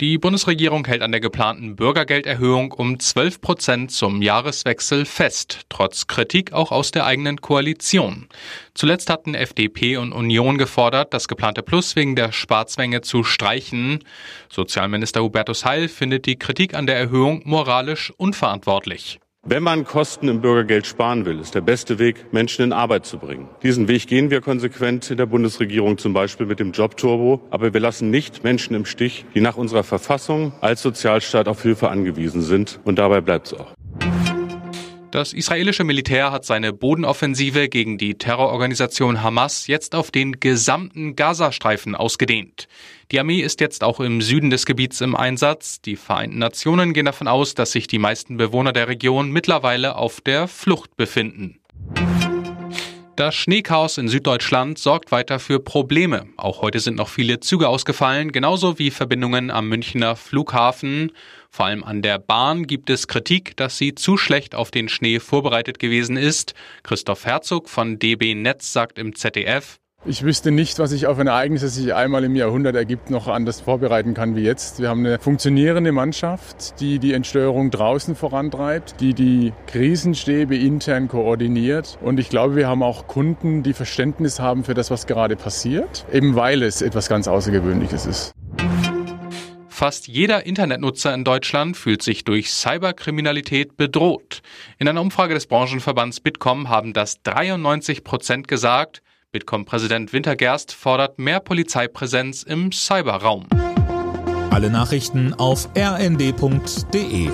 Die Bundesregierung hält an der geplanten Bürgergelderhöhung um 12 Prozent zum Jahreswechsel fest, trotz Kritik auch aus der eigenen Koalition. Zuletzt hatten FDP und Union gefordert, das geplante Plus wegen der Sparzwänge zu streichen. Sozialminister Hubertus Heil findet die Kritik an der Erhöhung moralisch unverantwortlich. Wenn man Kosten im Bürgergeld sparen will, ist der beste Weg, Menschen in Arbeit zu bringen. Diesen Weg gehen wir konsequent in der Bundesregierung, zum Beispiel mit dem Jobturbo. Aber wir lassen nicht Menschen im Stich, die nach unserer Verfassung als Sozialstaat auf Hilfe angewiesen sind. Und dabei bleibt es auch. Das israelische Militär hat seine Bodenoffensive gegen die Terrororganisation Hamas jetzt auf den gesamten Gazastreifen ausgedehnt. Die Armee ist jetzt auch im Süden des Gebiets im Einsatz. Die Vereinten Nationen gehen davon aus, dass sich die meisten Bewohner der Region mittlerweile auf der Flucht befinden. Das Schneechaos in Süddeutschland sorgt weiter für Probleme. Auch heute sind noch viele Züge ausgefallen, genauso wie Verbindungen am Münchner Flughafen. Vor allem an der Bahn gibt es Kritik, dass sie zu schlecht auf den Schnee vorbereitet gewesen ist. Christoph Herzog von DB Netz sagt im ZDF, ich wüsste nicht, was sich auf ein Ereignis, das sich einmal im Jahrhundert ergibt, noch anders vorbereiten kann wie jetzt. Wir haben eine funktionierende Mannschaft, die die Entsteuerung draußen vorantreibt, die die Krisenstäbe intern koordiniert. Und ich glaube, wir haben auch Kunden, die Verständnis haben für das, was gerade passiert, eben weil es etwas ganz Außergewöhnliches ist. Fast jeder Internetnutzer in Deutschland fühlt sich durch Cyberkriminalität bedroht. In einer Umfrage des Branchenverbands Bitkom haben das 93 Prozent gesagt, Bitkom-Präsident Wintergerst fordert mehr Polizeipräsenz im Cyberraum. Alle Nachrichten auf rnd.de